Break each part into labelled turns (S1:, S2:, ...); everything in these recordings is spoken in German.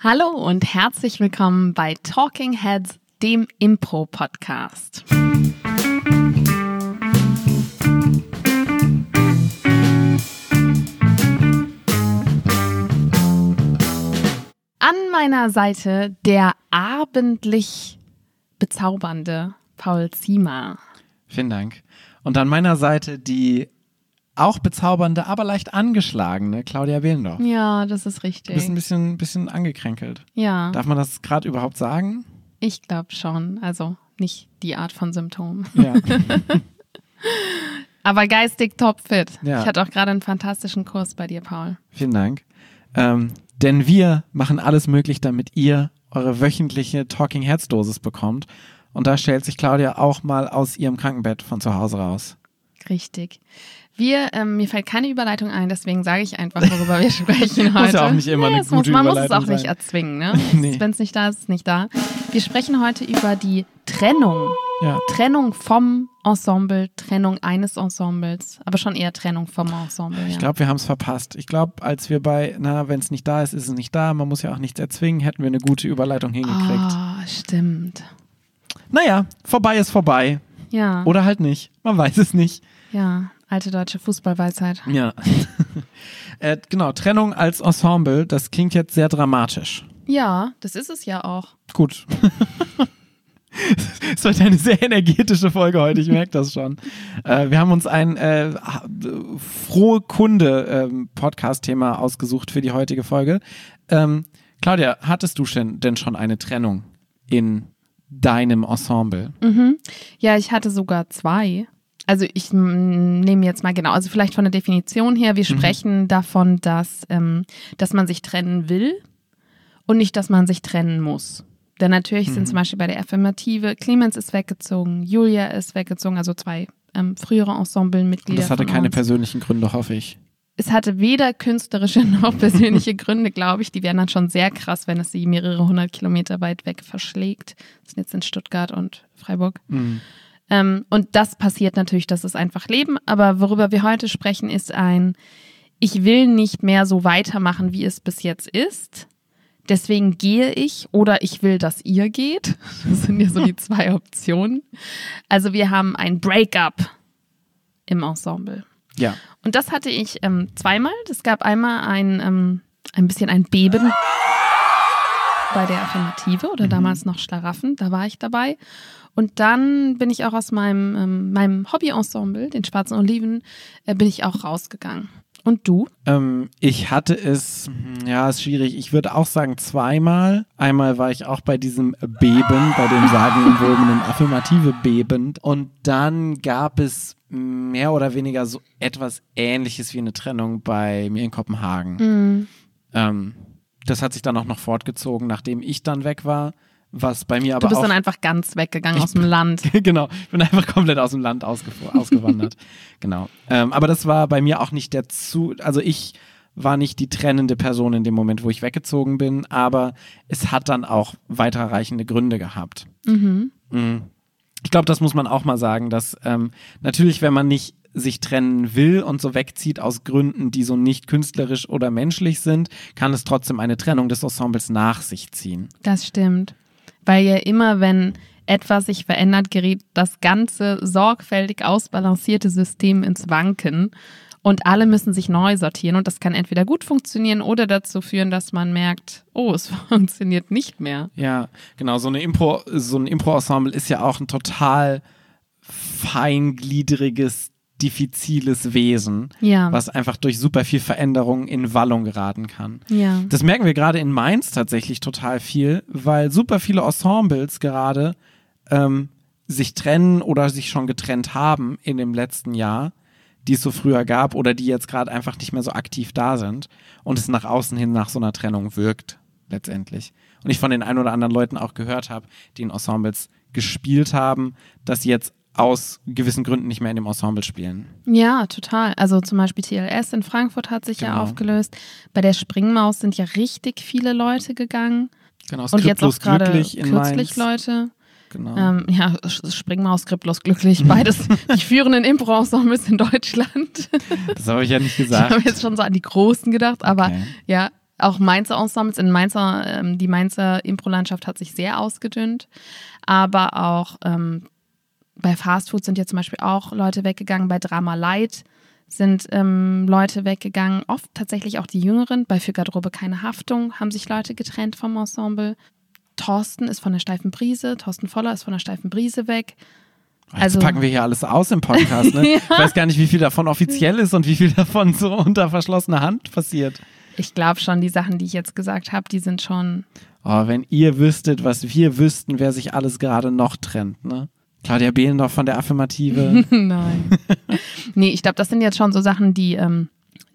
S1: Hallo und herzlich willkommen bei Talking Heads, dem Impro-Podcast. An meiner Seite der abendlich bezaubernde Paul Ziemer.
S2: Vielen Dank. Und an meiner Seite die auch bezaubernde, aber leicht angeschlagene Claudia Behlendorf.
S1: Ja, das ist richtig.
S2: Du bist ein bisschen, bisschen angekränkelt.
S1: ja,
S2: Darf man das gerade überhaupt sagen?
S1: ich glaube schon. Also nicht die Art von Symptomen.
S2: Ja.
S1: Aber geistig topfit.
S2: Ja.
S1: Ich hatte auch gerade einen fantastischen Kurs bei dir, Paul.
S2: Vielen Dank. Ähm, denn wir machen alles möglich, damit ihr eure wöchentliche Talking Heads Dosis bekommt. Und da stellt sich Claudia auch mal aus ihrem Krankenbett von zu Hause raus.
S1: Richtig. Wir, ähm, mir fällt keine Überleitung ein, deswegen sage ich einfach, worüber wir sprechen heute.
S2: Muss ja auch nicht immer eine
S1: es muss,
S2: gute
S1: Man muss es auch nicht
S2: sein.
S1: erzwingen, ne?
S2: Nee.
S1: Wenn es nicht da ist, ist es nicht da. Wir sprechen heute über die Trennung.
S2: Ja.
S1: Trennung vom Ensemble, Trennung eines Ensembles, aber schon eher Trennung vom Ensemble. Ja.
S2: Ich glaube, wir haben es verpasst. Ich glaube, als wir bei, na, wenn es nicht da ist, ist es nicht da. Man muss ja auch nichts erzwingen, hätten wir eine gute Überleitung hingekriegt.
S1: Ah, stimmt.
S2: Naja, vorbei ist vorbei.
S1: Ja.
S2: Oder halt nicht. Man weiß es nicht.
S1: ja, alte deutsche Fußballweisheit.
S2: Ja. äh, genau, Trennung als Ensemble, das klingt jetzt sehr dramatisch.
S1: Ja, das ist es ja auch.
S2: Gut. Es wird eine sehr energetische Folge heute, ich merke das schon. Äh, wir haben uns ein äh, frohe Kunde-Podcast-Thema ausgesucht für die heutige Folge. Ähm, Claudia, hattest du denn schon eine Trennung in deinem Ensemble?
S1: Mhm. Ja, ich hatte sogar zwei. Also ich nehme jetzt mal genau, also vielleicht von der Definition her, wir sprechen davon, dass, ähm, dass man sich trennen will und nicht, dass man sich trennen muss. Denn natürlich sind zum Beispiel bei der Affirmative, Clemens ist weggezogen, Julia ist weggezogen, also zwei ähm, frühere Ensemblemitglieder.
S2: das hatte keine
S1: uns.
S2: persönlichen Gründe, hoffe ich.
S1: Es hatte weder künstlerische noch persönliche Gründe, glaube ich. Die wären dann schon sehr krass, wenn es sie mehrere hundert Kilometer weit weg verschlägt. Das sind jetzt in Stuttgart und Freiburg.
S2: Mhm.
S1: Ähm, und das passiert natürlich, das ist einfach Leben. Aber worüber wir heute sprechen, ist ein, ich will nicht mehr so weitermachen, wie es bis jetzt ist. Deswegen gehe ich oder ich will, dass ihr geht. Das sind ja so die zwei Optionen. Also wir haben ein Breakup im Ensemble.
S2: Ja.
S1: Und das hatte ich ähm, zweimal. Es gab einmal ein, ähm, ein bisschen ein Beben bei der Affirmative oder damals noch Schlaraffen, da war ich dabei. Und dann bin ich auch aus meinem, ähm, meinem Hobby-Ensemble, den Schwarzen Oliven, äh, bin ich auch rausgegangen. Und du?
S2: Ähm, ich hatte es, hm, ja, ist schwierig. Ich würde auch sagen zweimal. Einmal war ich auch bei diesem Beben, bei dem sagenumwobenen Affirmative bebend. Und dann gab es mehr oder weniger so etwas Ähnliches wie eine Trennung bei mir in Kopenhagen. Ähm, das hat sich dann auch noch fortgezogen, nachdem ich dann weg war. Was bei mir
S1: Du
S2: aber
S1: bist
S2: auch
S1: dann einfach ganz weggegangen aus dem Land.
S2: genau, ich bin einfach komplett aus dem Land ausge ausgewandert. genau. Ähm, aber das war bei mir auch nicht der zu, also ich war nicht die trennende Person in dem Moment, wo ich weggezogen bin, aber es hat dann auch weiterreichende Gründe gehabt.
S1: Mhm.
S2: Mhm. Ich glaube, das muss man auch mal sagen, dass ähm, natürlich, wenn man nicht sich trennen will und so wegzieht aus Gründen, die so nicht künstlerisch oder menschlich sind, kann es trotzdem eine Trennung des Ensembles nach sich ziehen.
S1: Das stimmt. Weil ja immer, wenn etwas sich verändert, gerät das ganze sorgfältig ausbalancierte System ins Wanken und alle müssen sich neu sortieren und das kann entweder gut funktionieren oder dazu führen, dass man merkt, oh, es funktioniert nicht mehr.
S2: Ja, genau. So, eine Impro, so ein Impro-Ensemble ist ja auch ein total feingliedriges, diffiziles Wesen,
S1: Ja.
S2: was einfach durch super viel Veränderung in Wallung geraten kann.
S1: Ja.
S2: Das merken wir gerade in Mainz tatsächlich total viel, weil super viele Ensembles gerade ähm, sich trennen oder sich schon getrennt haben in dem letzten Jahr, die es so früher gab oder die jetzt gerade einfach nicht mehr so aktiv da sind und es nach außen hin nach so einer Trennung wirkt letztendlich. Und ich von den ein oder anderen Leuten auch gehört habe, die in Ensembles gespielt haben, dass jetzt aus gewissen Gründen nicht mehr in dem Ensemble spielen.
S1: Ja, total. Also zum Beispiel TLS in Frankfurt hat sich ja
S2: Genau.
S1: aufgelöst. Bei der Springmaus sind ja richtig viele Leute gegangen.
S2: Genau,
S1: Und jetzt auch gerade kürzlich. Leute.
S2: Genau.
S1: Ähm, ja, Springmaus, Skriptlos, glücklich. Beides die führenden Impro-Ensembles in Deutschland.
S2: das habe ich ja nicht
S1: Ich
S2: gesagt.
S1: habe jetzt schon so an die Großen gedacht, aber
S2: Okay.
S1: ja, Auch Mainzer Ensembles in Mainzer, ähm, die Mainzer Impro-Landschaft hat sich sehr ausgedünnt. Aber auch ähm, bei Fastfood sind ja zum Beispiel auch Leute weggegangen. Bei Drama Light sind ähm, Leute weggegangen. Oft tatsächlich auch die Jüngeren. Bei Für Garderobe keine Haftung haben sich Leute getrennt vom Ensemble. Thorsten ist von der steifen Brise. Thorsten Voller ist von der steifen Brise weg.
S2: Jetzt
S1: Also-
S2: packen wir hier alles aus im Podcast. Ne?
S1: Ja.
S2: Ich weiß gar nicht, wie viel davon offiziell ist und wie viel davon so unter verschlossener Hand passiert.
S1: Ich glaube schon, die Sachen, die ich jetzt gesagt habe, die sind schon.
S2: Oh, wenn ihr wüsstet, was wir wüssten, wer sich alles gerade noch trennt, ne? Claudia Behlendorf von der Affirmative.
S1: Nein. nee, ich glaube, das sind jetzt schon so Sachen, die, ähm,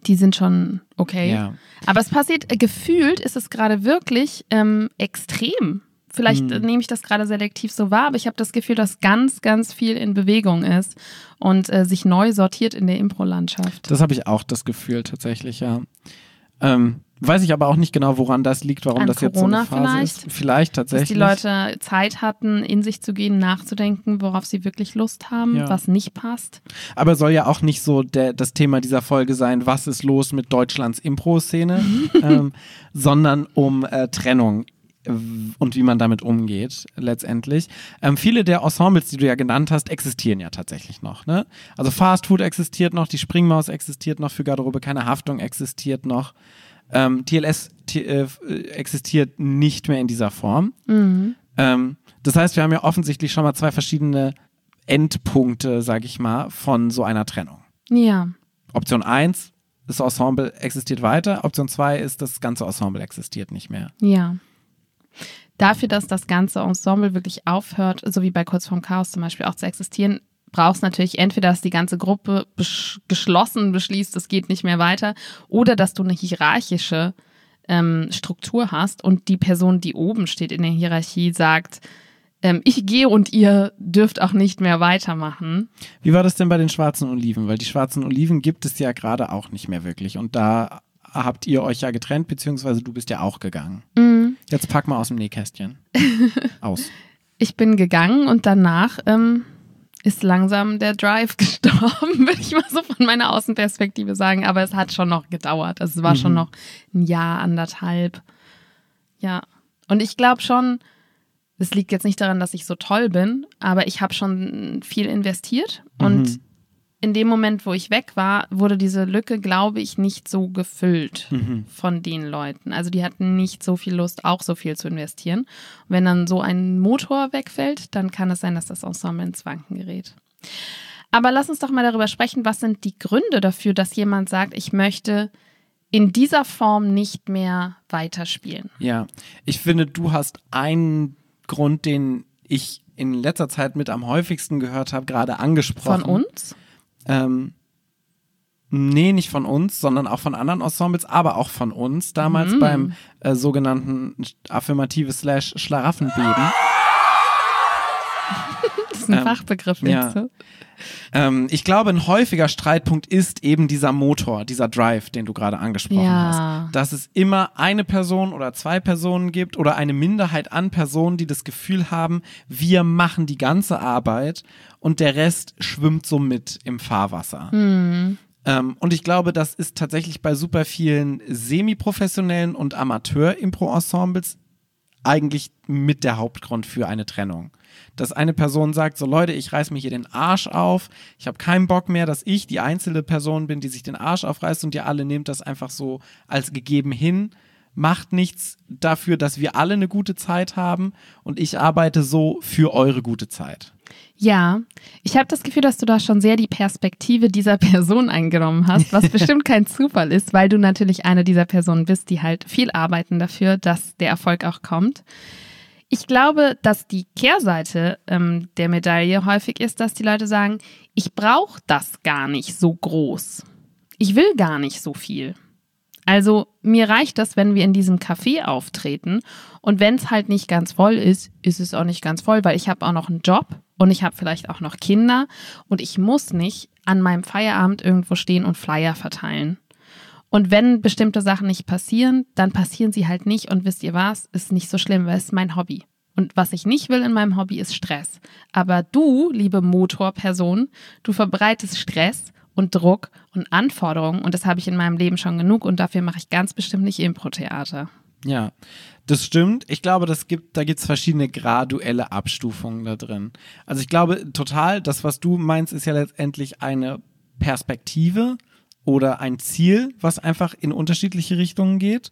S1: die sind schon okay.
S2: Ja.
S1: Aber es passiert, äh, gefühlt ist es gerade wirklich ähm, extrem. Vielleicht äh, nehme ich das gerade selektiv so wahr, aber ich habe das Gefühl, dass ganz, ganz viel in Bewegung ist und äh, sich neu sortiert in der Impro-Landschaft.
S2: Das habe ich auch das Gefühl tatsächlich, ja. Ähm, weiß ich aber auch nicht genau, woran das liegt, warum
S1: An
S2: das jetzt
S1: Corona
S2: so eine Phase
S1: vielleicht?
S2: ist. Vielleicht
S1: Dass
S2: tatsächlich.
S1: die Leute Zeit hatten, in sich zu gehen, nachzudenken, worauf sie wirklich Lust haben,
S2: Ja.
S1: was nicht passt.
S2: Aber soll ja auch nicht so der, das Thema dieser Folge sein, was ist los mit Deutschlands Impro-Szene, ähm, sondern um äh, Trennung und wie man damit umgeht, letztendlich. Ähm, viele der Ensembles, die du ja genannt hast, existieren ja tatsächlich noch. Ne? Also Fast Food existiert noch, die Springmaus existiert noch, für Garderobe keine Haftung existiert noch. Ähm, TLS t äh, existiert nicht mehr in dieser Form. Ähm, das heißt, wir haben ja offensichtlich schon mal zwei verschiedene Endpunkte, sag ich mal, von so einer Trennung.
S1: Ja.
S2: Option 1, das Ensemble existiert weiter. Option 2 ist, das ganze Ensemble existiert nicht mehr.
S1: Ja. Dafür, dass das ganze Ensemble wirklich aufhört, so wie bei Kurz vorm Chaos zum Beispiel auch zu existieren, brauchst natürlich entweder, dass die ganze Gruppe besch geschlossen beschließt, es geht nicht mehr weiter, oder dass du eine hierarchische ähm, Struktur hast und die Person, die oben steht in der Hierarchie, sagt, ähm, ich gehe und ihr dürft auch nicht mehr weitermachen.
S2: Wie war das denn bei den schwarzen Oliven? Weil die schwarzen Oliven gibt es ja gerade auch nicht mehr wirklich. Und da habt ihr euch ja getrennt, beziehungsweise du bist ja auch gegangen. Jetzt pack mal aus dem Nähkästchen. Aus.
S1: Ich bin gegangen und danach ähm, ist langsam der Drive gestorben, würde ich mal so von meiner Außenperspektive sagen. Aber es hat schon noch gedauert. Also es war schon noch ein Jahr, anderthalb. Ja. Und ich glaube schon, es liegt jetzt nicht daran, dass ich so toll bin, aber ich habe schon viel investiert. Und in dem Moment, wo ich weg war, wurde diese Lücke, glaube ich, nicht so gefüllt von den Leuten. Also die hatten nicht so viel Lust, auch so viel zu investieren. Und wenn dann so ein Motor wegfällt, dann kann es sein, dass das Ensemble ins Wanken gerät. Aber lass uns doch mal darüber sprechen, was sind die Gründe dafür, dass jemand sagt, ich möchte in dieser Form nicht mehr weiterspielen.
S2: Ja, ich finde, du hast einen Grund, den ich in letzter Zeit mit am häufigsten gehört habe, gerade angesprochen.
S1: Von uns?
S2: Ähm, nee, nicht von uns, sondern auch von anderen Ensembles, aber auch von uns, damals beim äh, sogenannten affirmative Slash Schlaraffenbeben.
S1: Das ist ein
S2: Ähm,
S1: Fachbegriff
S2: ja.
S1: jetzt.
S2: Ähm, ich glaube, ein häufiger Streitpunkt ist eben dieser Motor, dieser Drive, den du gerade angesprochen
S1: Ja.
S2: hast. Dass es immer eine Person oder zwei Personen gibt oder eine Minderheit an Personen, die das Gefühl haben, wir machen die ganze Arbeit und der Rest schwimmt so mit im Fahrwasser. Ähm, und ich glaube, das ist tatsächlich bei super vielen semi-professionellen und Amateur-Impro-Ensembles eigentlich mit der Hauptgrund für eine Trennung. Dass eine Person sagt, so Leute, ich reiß mir hier den Arsch auf, ich habe keinen Bock mehr, dass ich die einzelne Person bin, die sich den Arsch aufreißt und ihr alle nehmt das einfach so als gegeben hin, macht nichts dafür, dass wir alle eine gute Zeit haben und ich arbeite so für eure gute Zeit.
S1: Ja, ich habe das Gefühl, dass du da schon sehr die Perspektive dieser Person eingenommen hast, was bestimmt kein Zufall ist, weil du natürlich eine dieser Personen bist, die halt viel arbeiten dafür, dass der Erfolg auch kommt. Ich glaube, dass die Kehrseite ähm, der Medaille häufig ist, dass die Leute sagen, ich brauche das gar nicht so groß. Ich will gar nicht so viel. Also mir reicht das, wenn wir in diesem Café auftreten und wenn es halt nicht ganz voll ist, ist es auch nicht ganz voll, weil ich habe auch noch einen Job und ich habe vielleicht auch noch Kinder und ich muss nicht an meinem Feierabend irgendwo stehen und Flyer verteilen. Und wenn bestimmte Sachen nicht passieren, dann passieren sie halt nicht und wisst ihr was, ist nicht so schlimm, weil es ist mein Hobby. Und was ich nicht will in meinem Hobby ist Stress. Aber du, liebe Motorperson, du verbreitest Stress und Druck und Anforderungen und das habe ich in meinem Leben schon genug und dafür mache ich ganz bestimmt nicht Impro-Theater.
S2: Ja, das stimmt. Ich glaube, das gibt, da gibt es verschiedene graduelle Abstufungen da drin. Also ich glaube total, das, was du meinst, ist ja letztendlich eine Perspektive oder ein Ziel, was einfach in unterschiedliche Richtungen geht.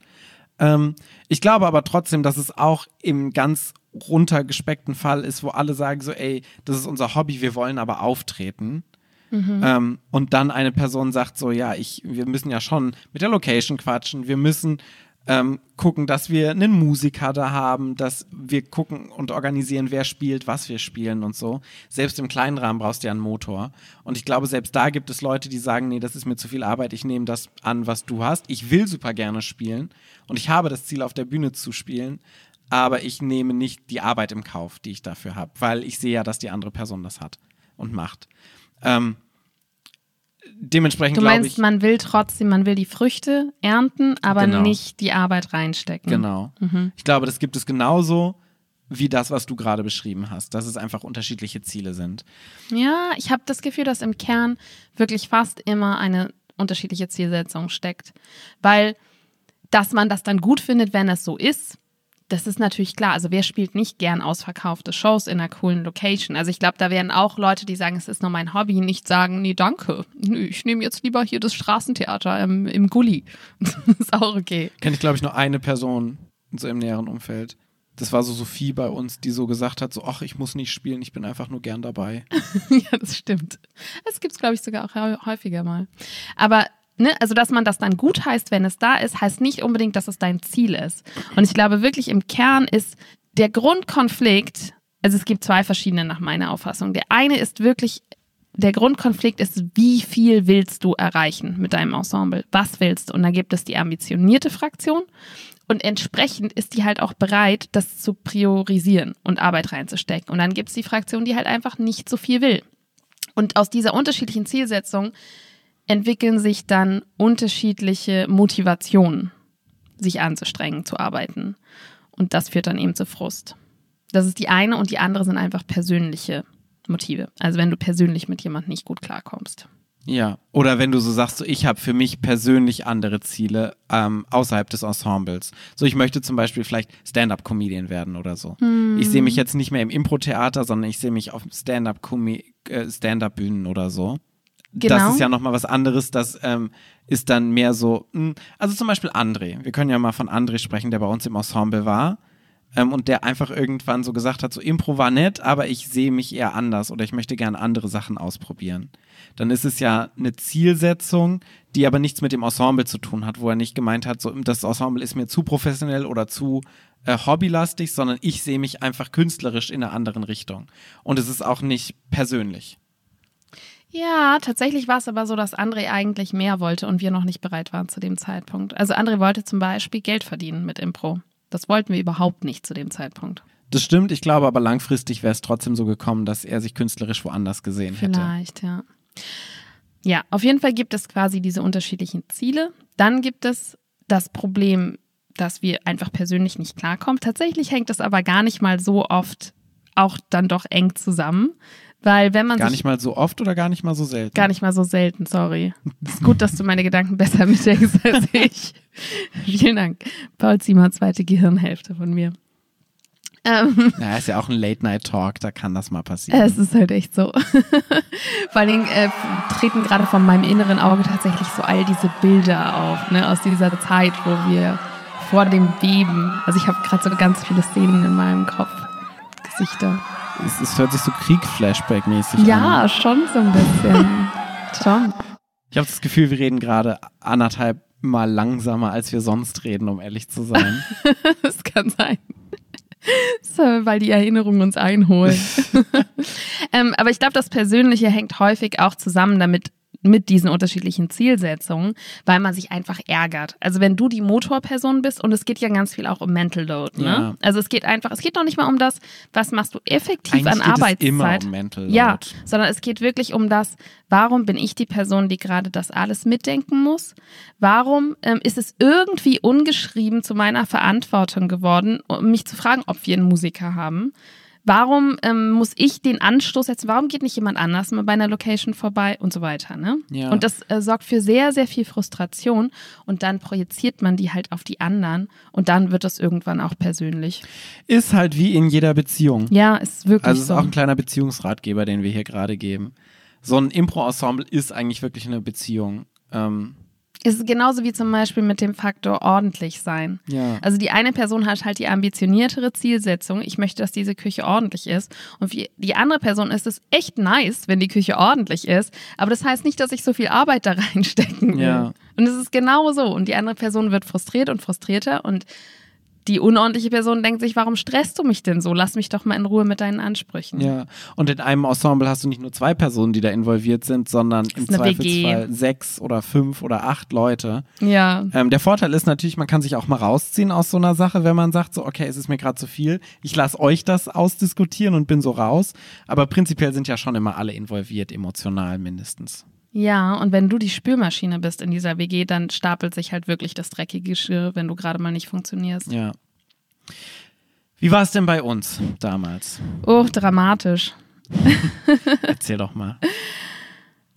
S2: Ähm, ich glaube aber trotzdem, dass es auch im ganz runtergespeckten Fall ist, wo alle sagen so, ey, das ist unser Hobby, wir wollen aber auftreten. Mhm. Ähm, und dann eine Person sagt so, ja, ich, wir müssen ja schon mit der Location quatschen, wir müssen ähm, gucken, dass wir einen Musiker da haben, dass wir gucken und organisieren, wer spielt, was wir spielen und so. Selbst im kleinen Rahmen brauchst du ja einen Motor. Und ich glaube, selbst da gibt es Leute, die sagen, nee, das ist mir zu viel Arbeit, ich nehme das an, was du hast. Ich will super gerne spielen und ich habe das Ziel, auf der Bühne zu spielen, aber ich nehme nicht die Arbeit im Kauf, die ich dafür habe, weil ich sehe ja, dass die andere Person das hat und macht. Ähm, dementsprechend
S1: Du meinst,
S2: ich,
S1: man will trotzdem, man will die Früchte ernten, aber
S2: Genau.
S1: nicht die Arbeit reinstecken.
S2: Genau.
S1: Mhm.
S2: Ich glaube, das gibt es genauso wie das, was du gerade beschrieben hast, dass es einfach unterschiedliche Ziele sind.
S1: Ja, ich habe das Gefühl, dass im Kern wirklich fast immer eine unterschiedliche Zielsetzung steckt. Weil, dass man das dann gut findet, wenn es so ist, das ist natürlich klar. Also wer spielt nicht gern ausverkaufte Shows in einer coolen Location? Also ich glaube, da werden auch Leute, die sagen, es ist nur mein Hobby, nicht sagen, nee, danke. Ich nehme jetzt lieber hier das Straßentheater im, im Gully. Das ist auch okay.
S2: Kenne ich, glaube ich, nur eine Person so im näheren Umfeld. Das war so Sophie bei uns, die so gesagt hat, so, ach, ich muss nicht spielen, ich bin einfach nur gern dabei.
S1: ja, das stimmt. Das gibt es, glaube ich, sogar auch hä- häufiger mal. Aber, ne, also, dass man das dann gut heißt, wenn es da ist, heißt nicht unbedingt, dass es dein Ziel ist. Und ich glaube wirklich, im Kern ist der Grundkonflikt, also es gibt zwei verschiedene nach meiner Auffassung. Der eine ist wirklich, der Grundkonflikt ist, wie viel willst du erreichen mit deinem Ensemble? Was willst du? Und da gibt es die ambitionierte Fraktion. Und entsprechend ist die halt auch bereit, das zu priorisieren und Arbeit reinzustecken. Und dann gibt es die Fraktion, die halt einfach nicht so viel will. Und aus dieser unterschiedlichen Zielsetzung entwickeln sich dann unterschiedliche Motivationen, sich anzustrengen, zu arbeiten. Und das führt dann eben zu Frust. Das ist die eine und die andere sind einfach persönliche Motive. Also wenn du persönlich mit jemandem nicht gut klarkommst.
S2: Ja. Oder wenn du so sagst, so, ich habe für mich persönlich andere Ziele ähm, außerhalb des Ensembles. So, ich möchte zum Beispiel vielleicht Stand-up-Comedian werden oder so. Ich sehe mich jetzt nicht mehr im Impro-Theater, sondern ich sehe mich auf Stand-up-Bühnen äh, Stand oder so. Das
S1: Genau.
S2: ist ja nochmal was anderes. Das ähm, ist dann mehr so, mh, also zum Beispiel André. Wir können ja mal von André sprechen, der bei uns im Ensemble war. Ähm, und der einfach irgendwann so gesagt hat, so Impro war nett, aber ich sehe mich eher anders oder ich möchte gerne andere Sachen ausprobieren. Dann ist es ja eine Zielsetzung, die aber nichts mit dem Ensemble zu tun hat, wo er nicht gemeint hat, so das Ensemble ist mir zu professionell oder zu äh, hobbylastig, sondern ich sehe mich einfach künstlerisch in einer anderen Richtung. Und es ist auch nicht persönlich.
S1: Ja, tatsächlich war es aber so, dass André eigentlich mehr wollte und wir noch nicht bereit waren zu dem Zeitpunkt. Also André wollte zum Beispiel Geld verdienen mit Impro. Das wollten wir überhaupt nicht zu dem Zeitpunkt.
S2: Das stimmt, ich glaube aber langfristig wäre es trotzdem so gekommen, dass er sich künstlerisch woanders gesehen hätte.
S1: Vielleicht, ja. Ja, auf jeden Fall gibt es quasi diese unterschiedlichen Ziele. Dann gibt es das Problem, dass wir einfach persönlich nicht klarkommen. Tatsächlich hängt das aber gar nicht mal so oft auch dann doch eng zusammen, weil wenn man
S2: Gar nicht mal so oft oder gar nicht mal so selten?
S1: Gar nicht mal so selten, sorry. Ist gut, dass du meine Gedanken besser mitdenkst als ich. Vielen Dank. Paul Ziemer, zweite Gehirnhälfte von mir. Ähm,
S2: Ja, ist ja auch ein Late-Night-Talk, da kann das mal passieren.
S1: es ist halt echt so. Vor allen Dingen äh, treten gerade von meinem inneren Auge tatsächlich so all diese Bilder auf, ne, aus dieser Zeit, wo wir vor dem Beben, also ich habe gerade so ganz viele Szenen in meinem Kopf, Gesichter.
S2: Es, es hört sich so Krieg-Flashback-mäßig an.
S1: Ja, schon so ein bisschen. schon.
S2: Ich habe das Gefühl, wir reden gerade anderthalb Mal langsamer, als wir sonst reden, um ehrlich zu sein.
S1: Das kann sein. So, weil die Erinnerungen uns einholen. ähm, aber ich glaube, das Persönliche hängt häufig auch zusammen damit, mit diesen unterschiedlichen Zielsetzungen, weil man sich einfach ärgert. Also wenn du die Motorperson bist und es geht ja ganz viel auch um Mental Load, ne?
S2: Ja.
S1: Also es geht einfach, es geht noch nicht mal um das, was machst du effektiv
S2: Eigentlich
S1: an
S2: geht es
S1: Arbeitszeit.
S2: immer um Mental Load.
S1: Ja, sondern es geht wirklich um das, warum bin ich die Person, die gerade das alles mitdenken muss? Warum ähm, ist es irgendwie ungeschrieben zu meiner Verantwortung geworden, um mich zu fragen, ob wir einen Musiker haben? Warum ähm, muss ich den Anstoß setzen? Warum geht nicht jemand anders mal bei einer Location vorbei und so weiter? Ne?
S2: Ja.
S1: Und das äh, sorgt für sehr, sehr viel Frustration und dann projiziert man die halt auf die anderen und dann wird das irgendwann auch persönlich.
S2: Ist halt wie in jeder Beziehung.
S1: Ja, ist wirklich
S2: Also es ist
S1: so.
S2: auch ein kleiner Beziehungsratgeber, den wir hier gerade geben. So ein Impro-Ensemble ist eigentlich wirklich eine Beziehung. Ähm,
S1: Es ist genauso wie zum Beispiel mit dem Faktor ordentlich sein.
S2: ja.
S1: Also die eine Person hat halt die ambitioniertere Zielsetzung, ich möchte, dass diese Küche ordentlich ist. Und für die andere Person ist es echt nice, wenn die Küche ordentlich ist. Aber das heißt nicht, dass ich so viel Arbeit da reinstecken will.
S2: Ja.
S1: Und es ist genau so. Und die andere Person wird frustriert und frustrierter. Und die unordentliche Person denkt sich, warum stresst du mich denn so? Lass mich doch mal in Ruhe mit deinen Ansprüchen.
S2: Ja, und in einem Ensemble hast du nicht nur zwei Personen, die da involviert sind, sondern im Zweifelsfall
S1: WG.
S2: sechs oder fünf oder acht Leute.
S1: Ja.
S2: Ähm, der Vorteil ist natürlich, man kann sich auch mal rausziehen aus so einer Sache, wenn man sagt, so, okay, es ist mir gerade zu viel, ich lasse euch das ausdiskutieren und bin so raus. Aber prinzipiell sind ja schon immer alle involviert, emotional mindestens.
S1: Ja, und wenn du die Spülmaschine bist in dieser WG, dann stapelt sich halt wirklich das dreckige Geschirr, wenn du gerade mal nicht funktionierst.
S2: Ja. Wie war es denn bei uns damals?
S1: Oh, dramatisch.
S2: Erzähl doch mal.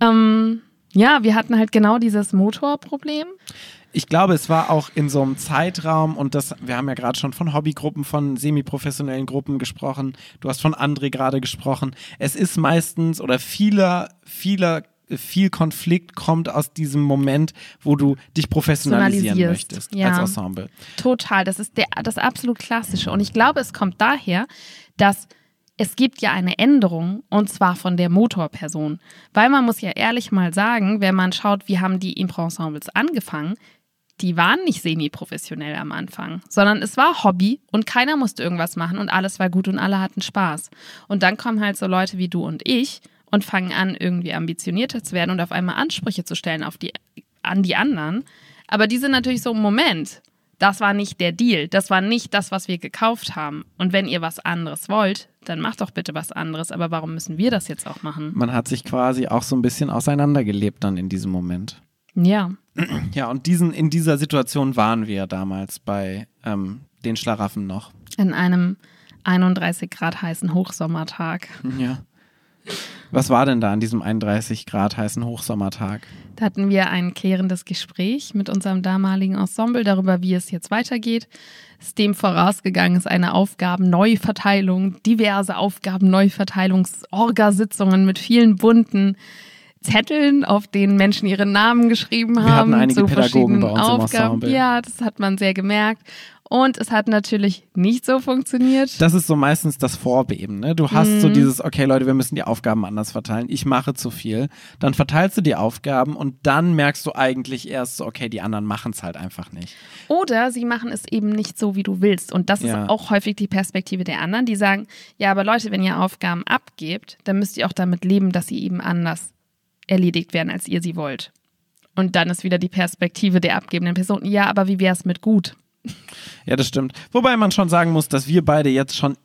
S1: Ähm, ja, wir hatten halt genau dieses Motorproblem.
S2: Ich glaube, es war auch in so einem Zeitraum und das, wir haben ja gerade schon von Hobbygruppen, von semiprofessionellen Gruppen gesprochen. Du hast von André gerade gesprochen. Es ist meistens oder vieler, vieler, viel Konflikt kommt aus diesem Moment, wo du dich professionalisieren
S1: Professionalisierst,
S2: möchtest
S1: ja.
S2: als Ensemble.
S1: Total, das ist der, das absolut Klassische. Und ich glaube, es kommt daher, dass es gibt ja eine Änderung und zwar von der Motorperson. Weil man muss ja ehrlich mal sagen, wenn man schaut, wie haben die Impro-Ensembles angefangen, die waren nicht semi-professionell am Anfang, sondern es war Hobby und keiner musste irgendwas machen und alles war gut und alle hatten Spaß. Und dann kommen halt so Leute wie du und ich und fangen an, irgendwie ambitionierter zu werden und auf einmal Ansprüche zu stellen auf die, an die anderen. Aber die sind natürlich so, Moment, das war nicht der Deal, das war nicht das, was wir gekauft haben. Und wenn ihr was anderes wollt, dann macht doch bitte was anderes. Aber warum müssen wir das jetzt auch machen?
S2: Man hat sich quasi auch so ein bisschen auseinandergelebt dann in diesem Moment.
S1: Ja,
S2: Ja, und diesen, in dieser Situation waren wir damals bei ähm, den Schlaraffen noch.
S1: in einem 31 Grad heißen Hochsommertag.
S2: Ja. Was war denn da an diesem 31 Grad heißen Hochsommertag?
S1: Da hatten wir ein klärendes Gespräch mit unserem damaligen Ensemble darüber, wie es jetzt weitergeht. Es dem vorausgegangen ist eine Aufgabenneuverteilung, diverse Aufgabenneuverteilungs-Orgasitzungen mit vielen bunten Zetteln, auf denen Menschen ihre Namen geschrieben
S2: Wir
S1: haben.
S2: hatten einige
S1: zu
S2: Pädagogen bei
S1: verschiedenen
S2: uns im
S1: Aufgaben.
S2: Ensemble.
S1: Ja, das hat man sehr gemerkt. Und es hat natürlich nicht so funktioniert.
S2: Das ist so meistens das Vorbeben. Ne? Du hast so
S1: Mhm.
S2: dieses, okay Leute, wir müssen die Aufgaben anders verteilen. Ich mache zu viel. Dann verteilst du die Aufgaben und dann merkst du eigentlich erst so, okay, die anderen machen es halt einfach nicht.
S1: Oder sie machen es eben nicht so, wie du willst. Und das
S2: Ja.
S1: ist auch häufig die Perspektive der anderen, die sagen, ja, aber Leute, wenn ihr Aufgaben abgebt, dann müsst ihr auch damit leben, dass sie eben anders erledigt werden, als ihr sie wollt. Und dann ist wieder die Perspektive der abgebenden Person, ja, aber wie wäre es mit gut?
S2: Ja, das stimmt. Wobei man schon sagen muss, dass wir beide jetzt schon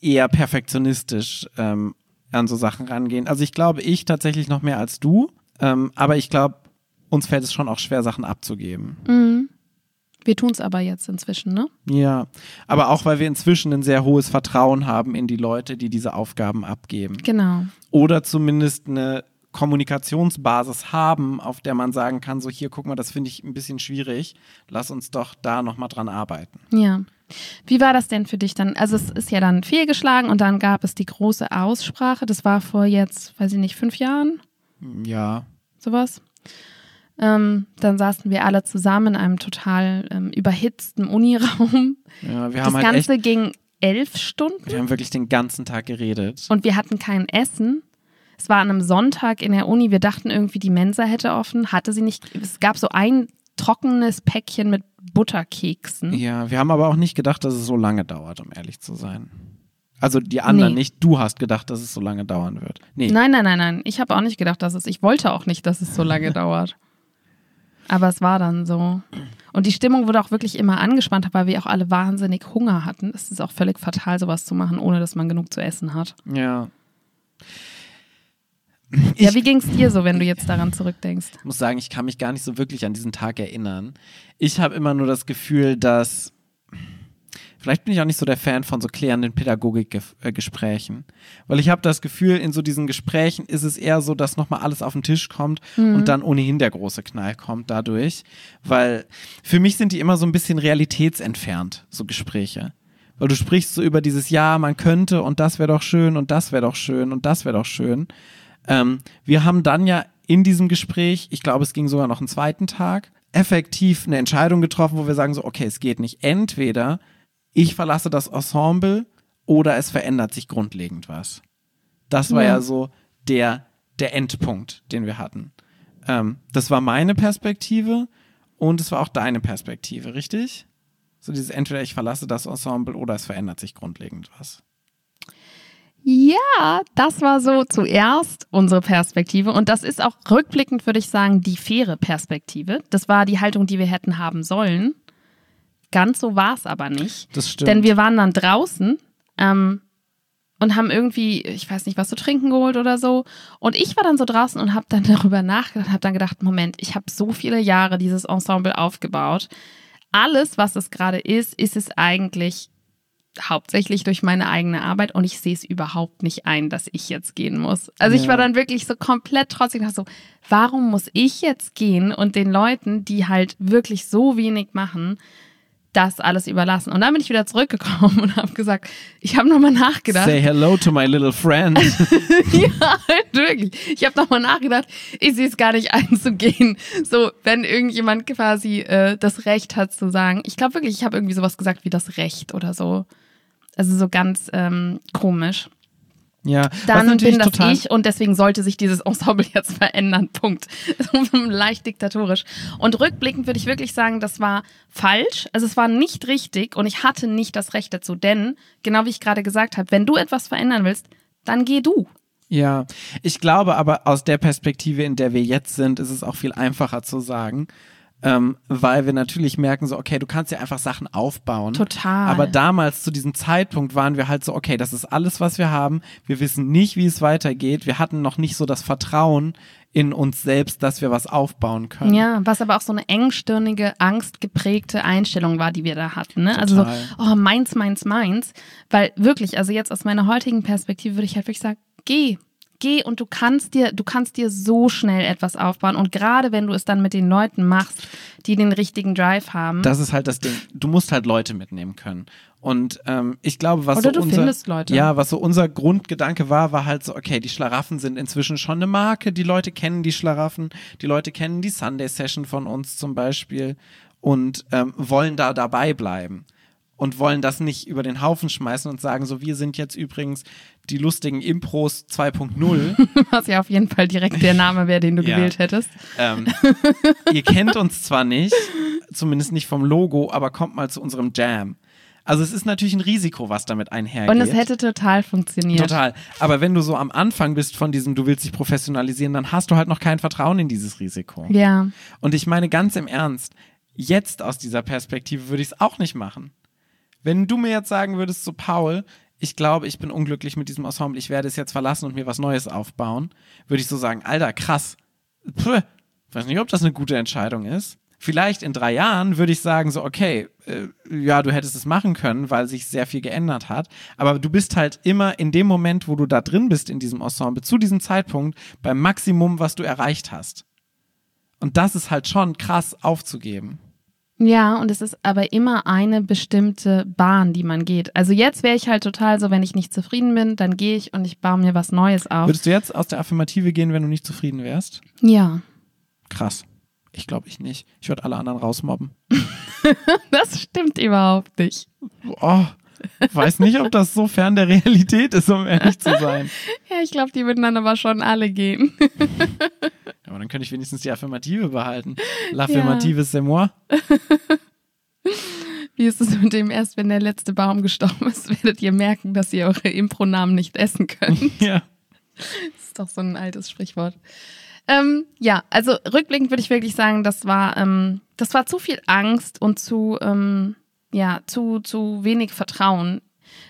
S2: eher perfektionistisch ähm, an so Sachen rangehen. Also ich glaube, ich tatsächlich noch mehr als du. Ähm, aber ich glaube, uns fällt es schon auch schwer, Sachen abzugeben.
S1: Mhm. Wir tun es aber jetzt inzwischen, ne?
S2: Ja, aber auch weil wir inzwischen ein sehr hohes Vertrauen haben in die Leute, die diese Aufgaben abgeben.
S1: Genau.
S2: Oder zumindest eine Kommunikationsbasis haben, auf der man sagen kann, so hier, guck mal, das finde ich ein bisschen schwierig, lass uns doch da nochmal dran arbeiten.
S1: Ja. Wie war das denn für dich dann? Also es ist ja dann fehlgeschlagen und dann gab es die große Aussprache. Das war vor jetzt, weiß ich nicht, fünf Jahren?
S2: Ja,
S1: sowas. Ähm, dann saßen wir alle zusammen in einem total ähm, überhitzten Uniraum.
S2: ja wir
S1: Das
S2: haben halt
S1: Ganze ging elf Stunden
S2: wir haben wirklich den ganzen Tag geredet.
S1: und wir hatten kein Essen. Es war an einem Sonntag in der Uni. Wir dachten irgendwie, die Mensa hätte offen. Hatte sie nicht. Es gab so ein trockenes Päckchen mit Butterkeksen.
S2: Ja, wir haben aber auch nicht gedacht, dass es so lange dauert, um ehrlich zu sein. Also die anderen
S1: Nee.
S2: nicht. Du hast gedacht, dass es so lange dauern wird. Nee.
S1: Nein, nein, nein, nein. Ich habe auch nicht gedacht, dass es. Ich wollte auch nicht, dass es so lange dauert. Aber es war dann so. Und die Stimmung wurde auch wirklich immer angespannter, weil wir auch alle wahnsinnig Hunger hatten. Es ist auch völlig fatal, sowas zu machen, ohne dass man genug zu essen hat.
S2: Ja.
S1: Ja,
S2: Ich-
S1: wie ging es dir so, wenn du jetzt daran zurückdenkst?
S2: Ich muss sagen, ich kann mich gar nicht so wirklich an diesen Tag erinnern. Ich habe immer nur das Gefühl, dass Vielleicht bin ich auch nicht so der Fan von so klärenden Pädagogikgesprächen. Weil ich habe das Gefühl, in so diesen Gesprächen ist es eher so, dass nochmal alles auf den Tisch kommt mhm. und dann ohnehin der große Knall kommt dadurch. Weil für mich sind die immer so ein bisschen realitätsentfernt, so Gespräche. Weil du sprichst so über dieses Ja, man könnte und das wäre doch schön und das wäre doch schön und das wäre doch schön. Ähm, wir haben dann ja in diesem Gespräch, ich glaube, es ging sogar noch einen zweiten Tag, effektiv eine Entscheidung getroffen, wo wir sagen so, okay, es geht nicht. Entweder ich verlasse das Ensemble oder es verändert sich grundlegend was. Das war ja, ja so der, der Endpunkt, den wir hatten. Ähm, das war meine Perspektive und es war auch deine Perspektive, richtig? So dieses entweder ich verlasse das Ensemble oder es verändert sich grundlegend was.
S1: Ja, das war so zuerst unsere Perspektive und das ist auch rückblickend, würde ich sagen, die faire Perspektive. Das war die Haltung, die wir hätten haben sollen. Ganz so war es aber nicht.
S2: Das stimmt.
S1: Denn wir waren dann draußen ähm, und haben irgendwie, ich weiß nicht, was zu trinken geholt oder so. Und ich war dann so draußen und habe dann darüber nachgedacht, habe dann gedacht, Moment, ich habe so viele Jahre dieses Ensemble aufgebaut alles, was es gerade ist, ist es eigentlich hauptsächlich durch meine eigene Arbeit und ich sehe es überhaupt nicht ein, dass ich jetzt gehen muss. Also ja. ich war dann wirklich so komplett trotzdem so, warum muss ich jetzt gehen und den Leuten, die halt wirklich so wenig machen, das alles überlassen. Und dann bin ich wieder zurückgekommen und habe gesagt, ich habe nochmal nachgedacht.
S2: Say hello to my little friend.
S1: ja, wirklich. Ich habe nochmal nachgedacht, ich sehe es gar nicht einzugehen. So, wenn irgendjemand quasi äh, das Recht hat zu sagen, ich glaube wirklich, ich habe irgendwie sowas gesagt wie das Recht oder so. Also so ganz ähm, komisch.
S2: Ja,
S1: dann bin das ich und deswegen sollte sich dieses Ensemble jetzt verändern. Punkt. Leicht diktatorisch. Und rückblickend würde ich wirklich sagen, das war falsch. Also es war nicht richtig und ich hatte nicht das Recht dazu. Denn, genau wie ich gerade gesagt habe, wenn du etwas verändern willst, dann geh du.
S2: Ja, ich glaube aber aus der Perspektive, in der wir jetzt sind, ist es auch viel einfacher zu sagen, ähm, weil wir natürlich merken, so, okay, du kannst ja einfach Sachen aufbauen.
S1: Total.
S2: Aber damals zu diesem Zeitpunkt waren wir halt so, okay, das ist alles, was wir haben. Wir wissen nicht, wie es weitergeht. Wir hatten noch nicht so das Vertrauen in uns selbst, dass wir was aufbauen können.
S1: Ja, was aber auch so eine engstirnige, angstgeprägte Einstellung war, die wir da hatten. Ne? Also so, oh, meins, meins, meins. Weil wirklich, also jetzt aus meiner heutigen Perspektive würde ich halt wirklich sagen, geh, geh und du kannst dir, du kannst dir so schnell etwas aufbauen. Und gerade wenn du es dann mit den Leuten machst, die den richtigen Drive haben.
S2: Das ist halt das Ding. Du musst halt Leute mitnehmen können. Und ähm, ich glaube, was
S1: Oder
S2: so
S1: unser,
S2: ja, was so unser Grundgedanke war, war halt so, okay, die Schlaraffen sind inzwischen schon eine Marke, die Leute kennen die Schlaraffen, die Leute kennen die Sunday Session von uns zum Beispiel und ähm, wollen da dabei bleiben und wollen das nicht über den Haufen schmeißen und sagen, so wir sind jetzt übrigens die lustigen Impros 2.0.
S1: Was ja auf jeden Fall direkt der Name wäre, den du ja. gewählt hättest.
S2: Ähm, ihr kennt uns zwar nicht, zumindest nicht vom Logo, aber kommt mal zu unserem Jam. Also es ist natürlich ein Risiko, was damit einhergeht.
S1: Und es hätte total funktioniert.
S2: Total. Aber wenn du so am Anfang bist von diesem, du willst dich professionalisieren, dann hast du halt noch kein Vertrauen in dieses Risiko.
S1: Ja.
S2: Und ich meine ganz im Ernst, jetzt aus dieser Perspektive würde ich es auch nicht machen. Wenn du mir jetzt sagen würdest, so Paul, ich glaube, ich bin unglücklich mit diesem Ensemble, ich werde es jetzt verlassen und mir was Neues aufbauen, würde ich so sagen, Alter, krass. Puh, weiß nicht, ob das eine gute Entscheidung ist. Vielleicht in drei Jahren würde ich sagen, so, okay, äh, ja, du hättest es machen können, weil sich sehr viel geändert hat. Aber du bist halt immer in dem Moment, wo du da drin bist in diesem Ensemble, zu diesem Zeitpunkt beim Maximum, was du erreicht hast. Und das ist halt schon krass aufzugeben.
S1: Ja, und es ist aber immer eine bestimmte Bahn, die man geht. Also jetzt wäre ich halt total so, wenn ich nicht zufrieden bin, dann gehe ich und ich baue mir was Neues auf.
S2: Würdest du jetzt aus der Affirmative gehen, wenn du nicht zufrieden wärst?
S1: Ja.
S2: Krass. Ich glaube ich nicht. Ich würde alle anderen rausmobben.
S1: das stimmt überhaupt nicht.
S2: Oh, weiß nicht, ob das so fern der Realität ist, um ehrlich zu sein.
S1: ja, ich glaube, die würden dann aber schon alle gehen.
S2: Aber dann könnte ich wenigstens die Affirmative behalten. L'affirmative ja. c'est moi.
S1: Wie ist es mit dem, erst wenn der letzte Baum gestorben ist, werdet ihr merken, dass ihr eure Impronamen nicht essen könnt?
S2: Ja.
S1: Das ist doch so ein altes Sprichwort. Ähm, ja, also rückblickend würde ich wirklich sagen, das war, ähm, das war zu viel Angst und zu, ähm, ja, zu, zu wenig Vertrauen.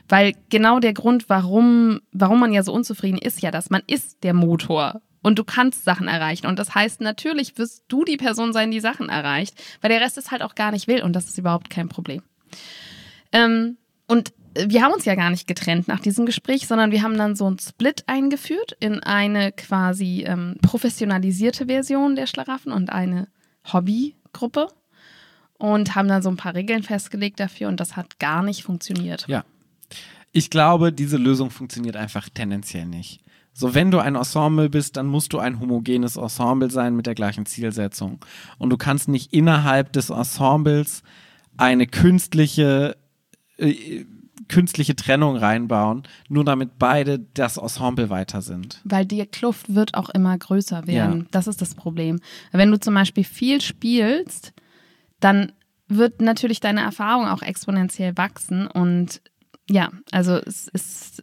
S1: Weil genau der Grund, warum, warum man ja so unzufrieden ist, ja, dass man ist der Motor und du kannst Sachen erreichen. Und das heißt, natürlich wirst du die Person sein, die Sachen erreicht, weil der Rest es halt auch gar nicht will und das ist überhaupt kein Problem. Ähm, und wir haben uns ja gar nicht getrennt nach diesem Gespräch, sondern wir haben dann so einen Split eingeführt in eine quasi ähm, professionalisierte Version der Schlaraffen und eine Hobbygruppe und haben dann so ein paar Regeln festgelegt dafür und das hat gar nicht funktioniert.
S2: Ja. Ich glaube, diese Lösung funktioniert einfach tendenziell nicht. So, wenn du ein Ensemble bist, dann musst du ein homogenes Ensemble sein mit der gleichen Zielsetzung. Und du kannst nicht innerhalb des Ensembles eine künstliche, äh, künstliche Trennung reinbauen, nur damit beide das Ensemble weiter sind.
S1: Weil die Kluft wird auch immer größer werden.
S2: Ja.
S1: Das ist das Problem. Wenn du zum Beispiel viel spielst, dann wird natürlich deine Erfahrung auch exponentiell wachsen und ja, also es, es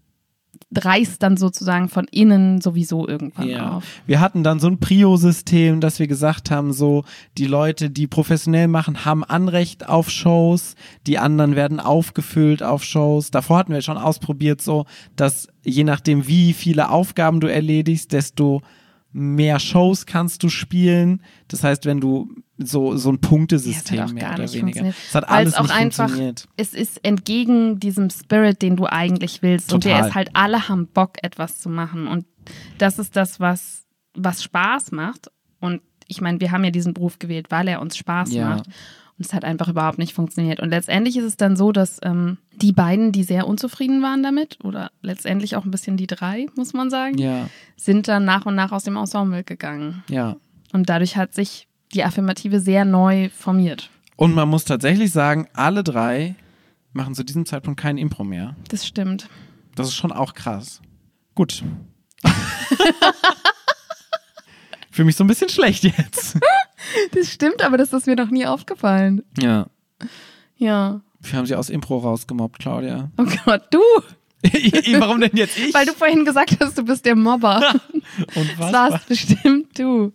S1: reißt dann sozusagen von innen sowieso irgendwann
S2: Ja.
S1: auf.
S2: Wir hatten dann so ein Prio-System, dass wir gesagt haben, so die Leute, die professionell machen, haben Anrecht auf Shows, die anderen werden aufgefüllt auf Shows. Davor hatten wir schon ausprobiert, so dass je nachdem, wie viele Aufgaben du erledigst, desto mehr Shows kannst du spielen. Das heißt, wenn du so so ein Punktesystem
S1: Ja,
S2: mehr oder weniger. Es hat alles
S1: es auch
S2: nicht
S1: einfach,
S2: funktioniert.
S1: es ist entgegen diesem Spirit, den du eigentlich willst. Und der
S2: Total.
S1: ist halt, alle haben Bock, etwas zu machen. Und das ist das, was, was Spaß macht. Und ich meine, wir haben ja diesen Beruf gewählt, weil er uns Spaß
S2: Ja.
S1: macht. Und es hat einfach überhaupt nicht funktioniert. Und letztendlich ist es dann so, dass ähm, die beiden, die sehr unzufrieden waren damit, oder letztendlich auch ein bisschen die drei, muss man sagen,
S2: Ja,
S1: sind dann nach und nach aus dem Ensemble gegangen.
S2: ja.
S1: Und dadurch hat sich die Affirmative sehr neu formiert.
S2: Und man muss tatsächlich sagen, alle drei machen zu diesem Zeitpunkt kein Impro mehr.
S1: Das stimmt.
S2: Das ist schon auch krass. Gut. Fühle mich so ein bisschen schlecht jetzt.
S1: Das stimmt, aber das ist mir noch nie aufgefallen.
S2: Ja.
S1: Ja.
S2: Wir haben sie aus Impro rausgemobbt, Claudia.
S1: Oh Gott, du!
S2: Warum denn jetzt ich?
S1: Weil du vorhin gesagt hast, du bist der Mobber.
S2: Und
S1: Das
S2: was?
S1: warst bestimmt du.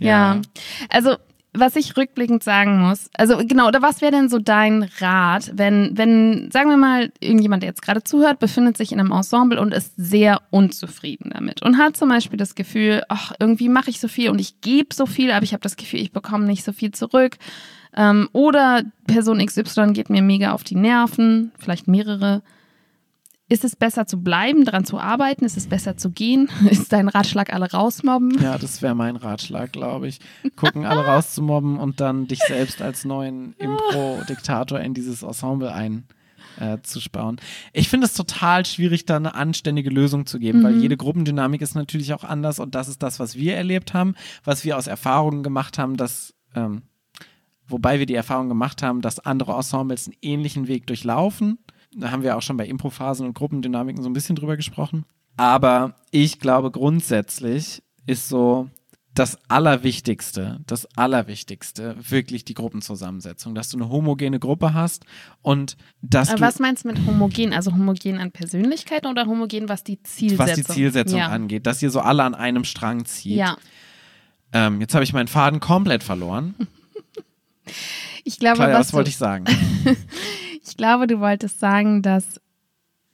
S1: Ja. Also, was ich rückblickend sagen muss, also genau, oder was wäre denn so dein Rat, wenn, wenn, sagen wir mal, irgendjemand, der jetzt gerade zuhört, befindet sich in einem Ensemble und ist sehr unzufrieden damit und hat zum Beispiel das Gefühl, ach, irgendwie mache ich so viel und ich gebe so viel, aber ich habe das Gefühl, ich bekomme nicht so viel zurück. Ähm, oder Person XY geht mir mega auf die Nerven, vielleicht mehrere. Ist es besser zu bleiben, dran zu arbeiten? Ist es besser zu gehen? Ist dein Ratschlag alle rausmobben?
S2: Ja, das wäre mein Ratschlag, glaube ich. Gucken, alle rauszumobben und dann dich selbst als neuen Impro-Diktator in dieses Ensemble ein. Äh, zu. Ich finde es total schwierig, da eine anständige Lösung zu geben, weil jede Gruppendynamik ist natürlich auch anders und das ist das, was wir erlebt haben, was wir aus Erfahrungen gemacht haben, dass, ähm, wobei wir die Erfahrung gemacht haben, dass andere Ensembles einen ähnlichen Weg durchlaufen. Da haben wir auch schon bei Improphasen und Gruppendynamiken so ein bisschen drüber gesprochen. Aber ich glaube, grundsätzlich ist so das Allerwichtigste, das Allerwichtigste wirklich die Gruppenzusammensetzung, dass du eine homogene Gruppe hast und dass
S1: Aber
S2: du,
S1: was meinst du mit homogen? Also homogen an Persönlichkeiten oder homogen, was die Zielsetzung
S2: was die Zielsetzung
S1: ja.
S2: angeht, dass ihr so alle an einem Strang zieht.
S1: Ja,
S2: Ähm, jetzt habe ich meinen Faden komplett verloren.
S1: ich glaube,
S2: Claudia,
S1: was
S2: wollte ich sagen?
S1: ich glaube, du wolltest sagen, dass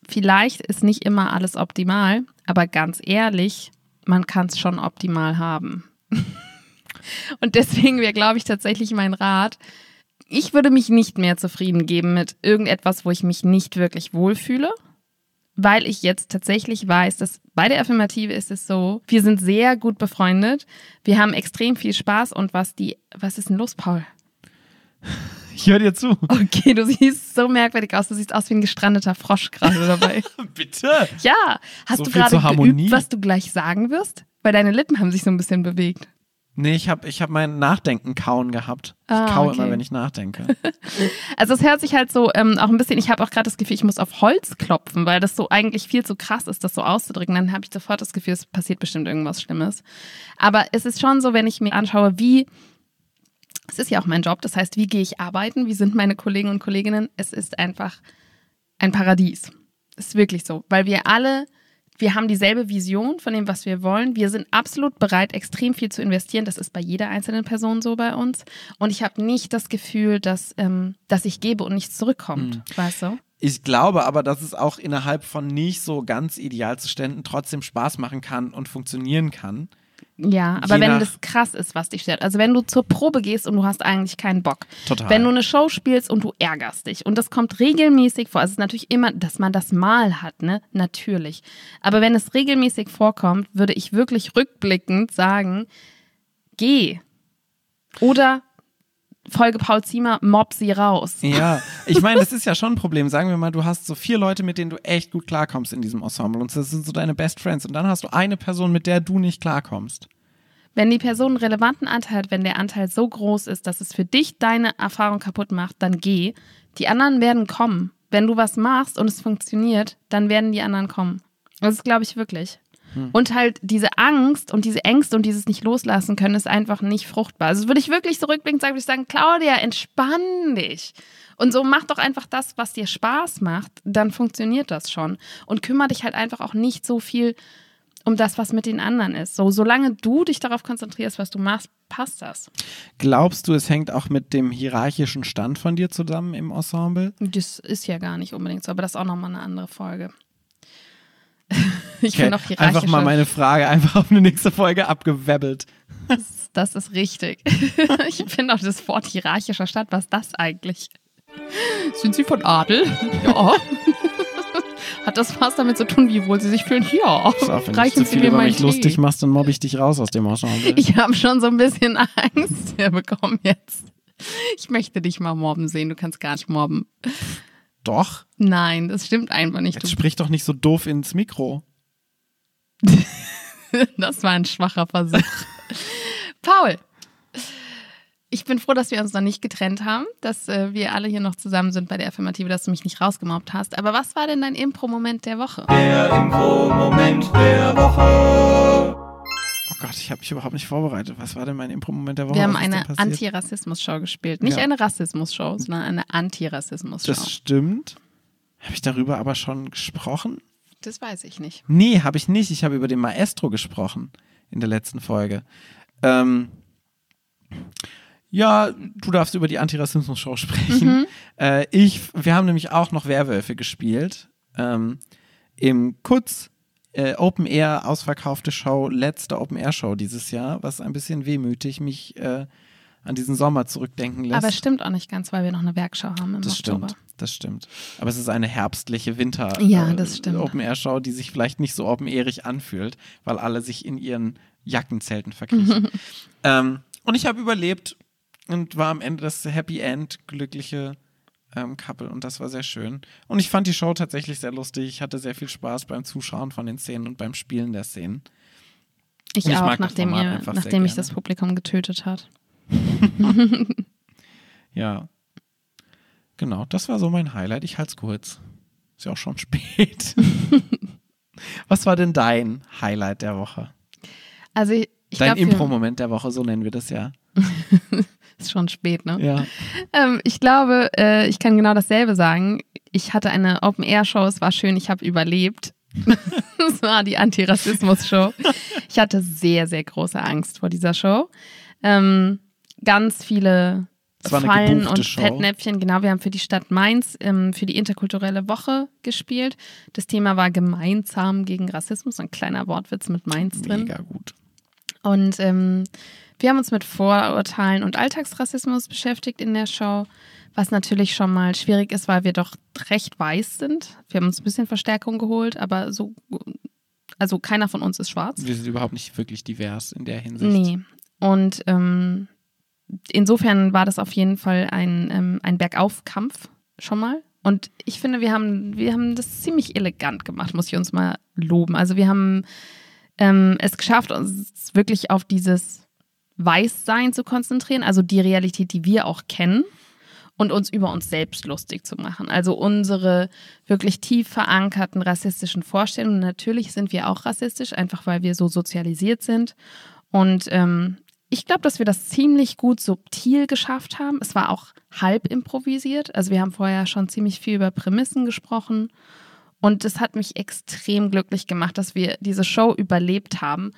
S1: vielleicht ist nicht immer alles optimal, aber ganz ehrlich, man kann es schon optimal haben. Und deswegen wäre, glaube ich, tatsächlich mein Rat, ich würde mich nicht mehr zufrieden geben mit irgendetwas, wo ich mich nicht wirklich wohlfühle, weil ich jetzt tatsächlich weiß, dass bei der Affirmative ist es so, wir sind sehr gut befreundet, wir haben extrem viel Spaß und was die, was ist denn los, Paul?
S2: Ich höre dir zu.
S1: Okay, du siehst so merkwürdig aus, du siehst aus wie ein gestrandeter Frosch gerade dabei.
S2: Bitte.
S1: Ja, hast
S2: So
S1: du gerade geübt, was du gleich sagen wirst? Weil deine Lippen haben sich so ein bisschen bewegt.
S2: Nee, ich habe ich hab mein Nachdenken kauen gehabt. Ich
S1: Ah,
S2: kaue
S1: okay.
S2: immer, wenn ich nachdenke.
S1: Also es hört sich halt so ähm, auch ein bisschen, ich habe auch gerade das Gefühl, ich muss auf Holz klopfen, weil das so eigentlich viel zu krass ist, das so auszudrücken. Dann habe ich sofort das Gefühl, es passiert bestimmt irgendwas Schlimmes. Aber es ist schon so, wenn ich mir anschaue, wie, es ist ja auch mein Job, das heißt, wie gehe ich arbeiten, wie sind meine Kollegen und Kolleginnen, es ist einfach ein Paradies. Es ist wirklich so, weil wir alle, wir haben dieselbe Vision von dem, was wir wollen. Wir sind absolut bereit, extrem viel zu investieren. Das ist bei jeder einzelnen Person so bei uns. Und ich habe nicht das Gefühl, dass, ähm, dass ich gebe und nichts zurückkommt. Weißt du?
S2: Ich glaube aber, dass es auch innerhalb von nicht so ganz Idealzuständen trotzdem Spaß machen kann und funktionieren kann.
S1: Ja, aber wenn das krass ist, was dich stört. Also wenn du zur Probe gehst und du hast eigentlich keinen Bock.
S2: Total.
S1: Wenn du eine Show spielst und du ärgerst dich. Und das kommt regelmäßig vor. Also es ist natürlich immer, dass man das mal hat, ne? Natürlich. Aber wenn es regelmäßig vorkommt, würde ich wirklich rückblickend sagen, geh. Oder Folge Paul Ziemer, mob sie raus.
S2: Ja, ich meine, das ist ja schon ein Problem. Sagen wir mal, du hast so vier Leute, mit denen du echt gut klarkommst in diesem Ensemble und das sind so deine Best Friends und dann hast du eine Person, mit der du nicht klarkommst.
S1: Wenn die Person einen relevanten Anteil hat, wenn der Anteil so groß ist, dass es für dich deine Erfahrung kaputt macht, dann geh. Die anderen werden kommen. Wenn du was machst und es funktioniert, dann werden die anderen kommen. Das glaube ich wirklich. Und halt diese Angst und diese Ängste und dieses nicht loslassen können, ist einfach nicht fruchtbar. Also würde ich wirklich zurückblickend sagen, würde ich sagen, Claudia, entspann dich. Und so mach doch einfach das, was dir Spaß macht, dann funktioniert das schon. Und kümmere dich halt einfach auch nicht so viel um das, was mit den anderen ist. So, solange du dich darauf konzentrierst, was du machst, passt das.
S2: Glaubst du, es hängt auch mit dem hierarchischen Stand von dir zusammen im Ensemble?
S1: Das ist ja gar nicht unbedingt so, aber das ist auch nochmal eine andere Folge. ich
S2: Okay,
S1: bin auch hierarchischer.
S2: einfach mal meine Frage einfach auf eine nächste Folge abgewebbelt.
S1: Das, das ist richtig. ich finde auch das Wort hierarchischer Stadt, was ist das eigentlich? Sind Sie von Adel? Ja. Hat das was damit zu tun, wie wohl Sie sich fühlen? Ja.
S2: Wenn du
S1: Reichen
S2: zu
S1: Sie
S2: viel
S1: mir
S2: über mich lustig
S1: Tee.
S2: machst, dann mobbe ich dich raus aus dem Ensemble.
S1: Ich habe schon so ein bisschen Angst bekommen jetzt. Ich möchte dich mal mobben sehen. Du kannst gar nicht mobben.
S2: Doch,
S1: Nein, das stimmt einfach nicht.
S2: jetzt
S1: Du,
S2: sprich doch nicht so doof ins Mikro.
S1: das war ein schwacher Versuch. Paul, ich bin froh, dass wir uns noch nicht getrennt haben, dass äh, wir alle hier noch zusammen sind bei der Affirmative, dass du mich nicht rausgemobbt hast. Aber was war denn dein Impro-Moment der Woche?
S3: Der Impro-Moment der Woche.
S2: Oh Gott, ich habe mich überhaupt nicht vorbereitet. Was war denn mein Impro-Moment der Woche?
S1: Wir haben eine? Antirassismus-Show gespielt. Nicht
S2: Ja.
S1: eine Rassismus-Show, sondern eine Antirassismus-Show.
S2: Das stimmt. Habe ich darüber aber schon gesprochen?
S1: Das weiß ich nicht.
S2: Nee, habe ich nicht. Ich habe über den Maestro gesprochen in der letzten Folge. Ähm, ja, du darfst über die Antirassismus-Show sprechen. Äh, ich, wir haben nämlich auch noch Werwölfe gespielt. Ähm, Im Kutz äh, Open Air ausverkaufte Show, letzte Open Air Show dieses Jahr, was ein bisschen wehmütig mich äh, an diesen Sommer zurückdenken lässt.
S1: Aber es stimmt auch nicht ganz, weil wir noch eine Werkschau haben im
S2: Das
S1: Oktober.
S2: stimmt, das stimmt. Aber es ist eine herbstliche Winter
S1: Ja,
S2: äh. Open Air Show, die sich vielleicht nicht so open airig anfühlt, weil alle sich in ihren Jackenzelten verkriechen. ähm, und ich habe überlebt und war am Ende das Happy End, glückliche ähm, Couple und das war sehr schön. Und ich fand die Show tatsächlich sehr lustig. Ich hatte sehr viel Spaß beim Zuschauen von den Szenen und beim Spielen der Szenen.
S1: Ich,
S2: ich
S1: auch, nachdem, ihr, nachdem mich das Publikum getötet hat.
S2: Ja. Genau, das war so mein Highlight. Ich halte es kurz. Ist ja auch schon spät. Was war denn dein Highlight der Woche?
S1: Also ich, ich
S2: dein Impro-Moment der Woche, so nennen wir das ja.
S1: ist schon spät, ne?
S2: Ja.
S1: Ähm, ich glaube, äh, ich kann genau dasselbe sagen. Ich hatte eine Open-Air-Show, es war schön, ich habe überlebt. Es war die Antirassismus-Show. Ich hatte sehr, sehr große Angst vor dieser Show. Ähm, ganz viele Fallen und
S2: Show.
S1: Fettnäpfchen. Genau, wir haben für die Stadt Mainz ähm, für die interkulturelle Woche gespielt. Das Thema war gemeinsam gegen Rassismus, ein kleiner Wortwitz mit Mainz drin.
S2: Mega gut.
S1: Und ähm, wir haben uns mit Vorurteilen und Alltagsrassismus beschäftigt in der Show, was natürlich schon mal schwierig ist, weil wir doch recht weiß sind. Wir haben uns ein bisschen Verstärkung geholt, aber so, also keiner von uns ist schwarz.
S2: Wir sind überhaupt nicht wirklich divers in der Hinsicht.
S1: Nee. Und ähm, insofern war das auf jeden Fall ein, ähm, ein Bergaufkampf schon mal. Und ich finde, wir haben, wir haben das ziemlich elegant gemacht, muss ich uns mal loben. Also wir haben ähm, es geschafft, uns wirklich auf dieses Weißsein zu konzentrieren, also die Realität, die wir auch kennen und uns über uns selbst lustig zu machen. Also unsere wirklich tief verankerten rassistischen Vorstellungen. Natürlich sind wir auch rassistisch, einfach weil wir so sozialisiert sind. Und ähm, ich glaube, dass wir das ziemlich gut subtil geschafft haben. Es war auch halb improvisiert. Also wir haben vorher schon ziemlich viel über Prämissen gesprochen. Und es hat mich extrem glücklich gemacht, dass wir diese Show überlebt haben,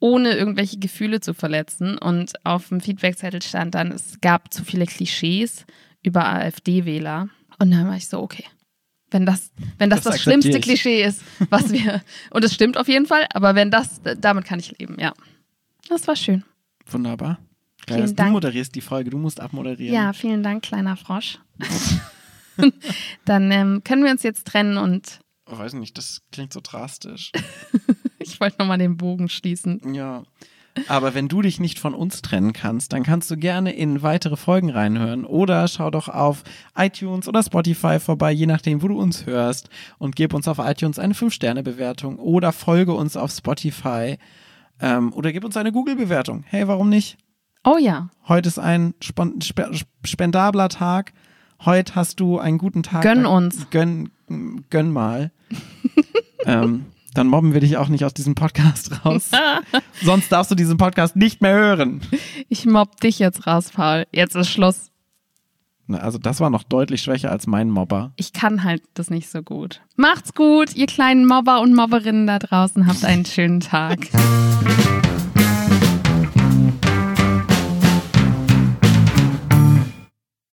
S1: ohne irgendwelche Gefühle zu verletzen. Und auf dem Feedbackzettel stand dann, es gab zu viele Klischees über AfD-Wähler. Und dann war ich so, okay. Wenn das, wenn das
S2: Das
S1: das, schlimmste
S2: ich.
S1: Klischee ist, was wir, und es stimmt auf jeden Fall, aber wenn das, damit kann ich leben, ja. Das war schön.
S2: Wunderbar. Geil,
S1: Vielen
S2: dass du
S1: Dank.
S2: moderierst die Folge, du musst abmoderieren.
S1: Ja, vielen Dank, kleiner Frosch. Dann ähm, können wir uns jetzt trennen und
S2: Ich weiß nicht, das klingt so drastisch.
S1: ich wollte nochmal den Bogen schließen.
S2: Ja. Aber wenn du dich nicht von uns trennen kannst, dann kannst du gerne in weitere Folgen reinhören oder schau doch auf iTunes oder Spotify vorbei, je nachdem, wo du uns hörst und gib uns auf iTunes eine 5-Sterne-Bewertung oder folge uns auf Spotify ähm, oder gib uns eine Google-Bewertung. Hey, warum nicht?
S1: Oh ja,
S2: Heute ist ein spendabler Tag. Heute hast du einen guten Tag.
S1: Gönn uns.
S2: Gönn, gönn mal. ähm, dann mobben wir dich auch nicht aus diesem Podcast raus. Sonst darfst du diesen Podcast nicht mehr hören.
S1: ich mobb dich jetzt raus, Paul. Jetzt ist Schluss.
S2: Na, Also das war noch deutlich schwächer als mein Mobber.
S1: Ich kann halt das nicht so gut. Macht's gut, ihr kleinen Mobber und Mobberinnen da draußen. Habt einen schönen Tag.